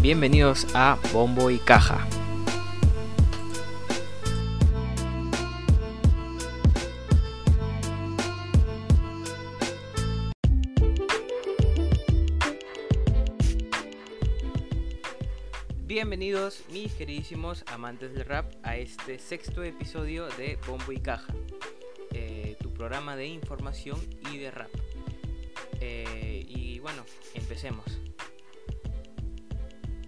Bienvenidos a Bombo y Caja. Bienvenidos mis queridísimos amantes del rap a este sexto episodio de Bombo y Caja, eh, tu programa de información y de rap. Eh, y bueno, empecemos.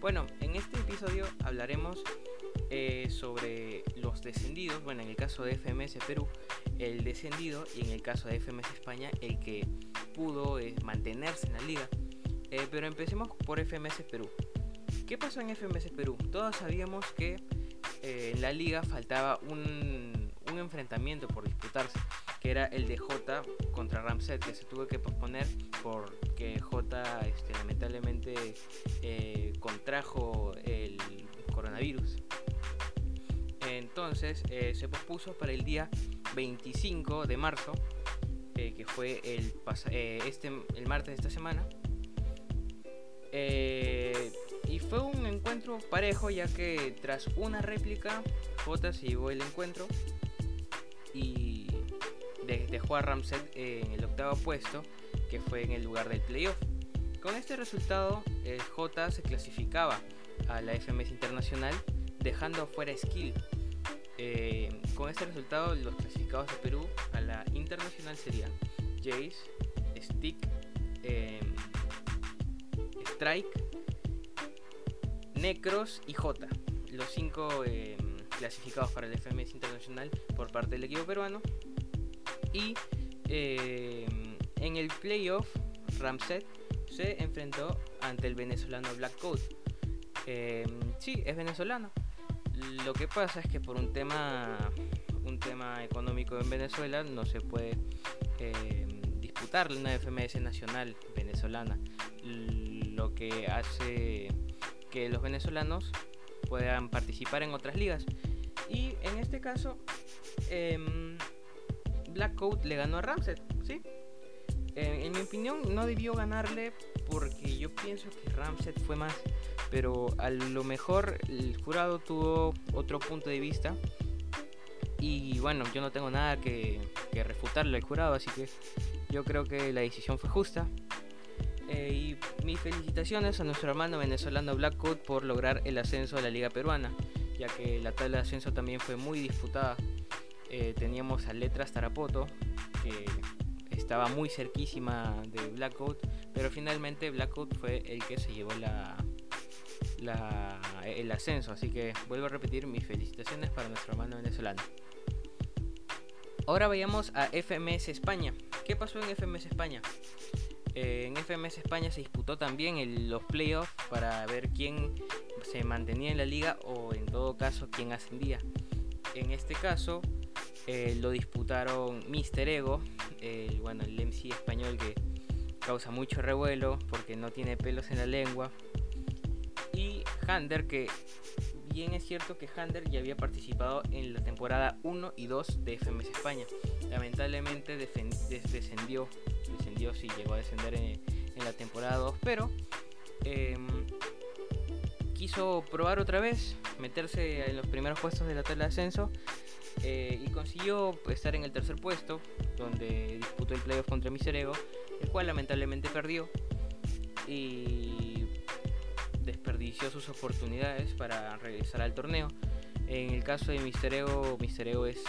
Bueno, en este episodio hablaremos eh, sobre los descendidos, bueno, en el caso de FMS Perú, el descendido y en el caso de FMS España, el que pudo eh, mantenerse en la liga. Eh, pero empecemos por FMS Perú. ¿Qué pasó en FMS Perú? Todos sabíamos que en la liga faltaba un, un enfrentamiento por disputarse que era el de J contra Ramset, que se tuvo que posponer porque J este, lamentablemente eh, contrajo el coronavirus. Entonces eh, se pospuso para el día 25 de marzo, eh, que fue el, este, el martes de esta semana. y fue un encuentro parejo ya que tras una réplica J se llevó el encuentro y dejó a Ramset en el octavo puesto, que fue en el lugar del playoff. Con este resultado, el J se clasificaba a la FMS Internacional, dejando afuera Skill. Eh, con este resultado, los clasificados de Perú a la Internacional serían Jace, Stick, em, Strike, Necros y J. Los cinco em, clasificados para el FMS Internacional por parte del equipo peruano. Y eh, en el playoff, Ramset se enfrentó ante el venezolano Black Coat. Eh, sí, es venezolano. Lo que pasa es que por un tema, un tema económico en Venezuela no se puede eh, disputar una FMS nacional venezolana. Lo que hace que los venezolanos puedan participar en otras ligas. Y en este caso, em, Black Coat le ganó a Ramset, ¿sí? en mi opinión no debió ganarle porque yo pienso que Ramset fue más, pero a lo mejor el jurado tuvo otro punto de vista y bueno, yo no tengo nada que, refutarle al jurado, así que yo creo que la decisión fue justa. Eh, y mis felicitaciones a nuestro hermano venezolano Black Coat por lograr el ascenso a la Liga Peruana, ya que la tabla de ascenso también fue muy disputada. Eh, teníamos a Letras Tarapoto, que estaba muy cerquísima de Blackout, pero finalmente Blackout fue el que se llevó la, el ascenso. Así que vuelvo a repetir mis felicitaciones para nuestro hermano venezolano. Ahora vayamos a FMS España. ¿Qué pasó en FMS España? Eh, en FMS España se disputó también los playoffs para ver quién se mantenía en la liga o en todo caso quién ascendía. En este caso, eh, lo disputaron Mister Ego, el, bueno, el MC español que causa mucho revuelo porque no tiene pelos en la lengua. Y Hander, que bien es cierto que Hander ya había participado en la temporada 1 y 2 de FMS España. Lamentablemente descendió, descendió, sí, llegó a descender en, la temporada 2, pero em, quiso probar otra vez, meterse en los primeros puestos de la tabla de ascenso eh, y consiguió estar en el tercer puesto, donde disputó el playoff contra Miserego, el cual lamentablemente perdió y desperdició sus oportunidades para regresar al torneo. En el caso de Misterego, Misterego es,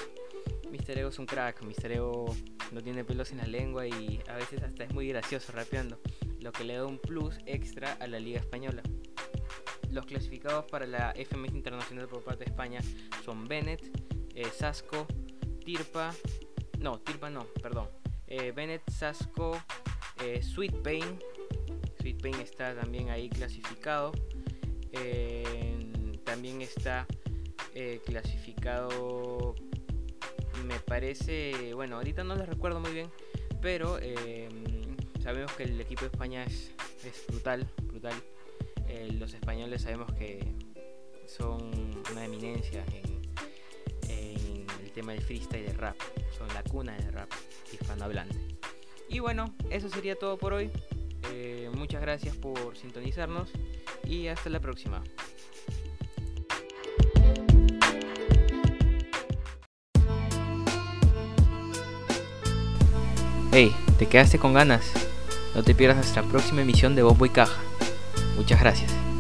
Misterego es un crack, Misterego no tiene pelos en la lengua y a veces hasta es muy gracioso rapeando, lo que le da un plus extra a la liga española. Los clasificados para la FMS Internacional por parte de España son Bennett, eh, Sasco, Tirpa, no, Tirpa no, perdón, eh, Bennett, Sasco, eh, Sweet Pain, Sweet Pain está también ahí clasificado, también está clasificado, me parece, bueno, ahorita no lo recuerdo muy bien, pero sabemos que el equipo de España es, es brutal, brutal. los españoles sabemos que son una eminencia en tema del freestyle de rap. Son la cuna del rap hispanohablante. Y bueno, eso sería todo por hoy. Eh, muchas gracias por sintonizarnos y hasta la próxima. Hey, ¿te quedaste con ganas? No te pierdas nuestra próxima emisión de Bombo y Caja. Muchas gracias.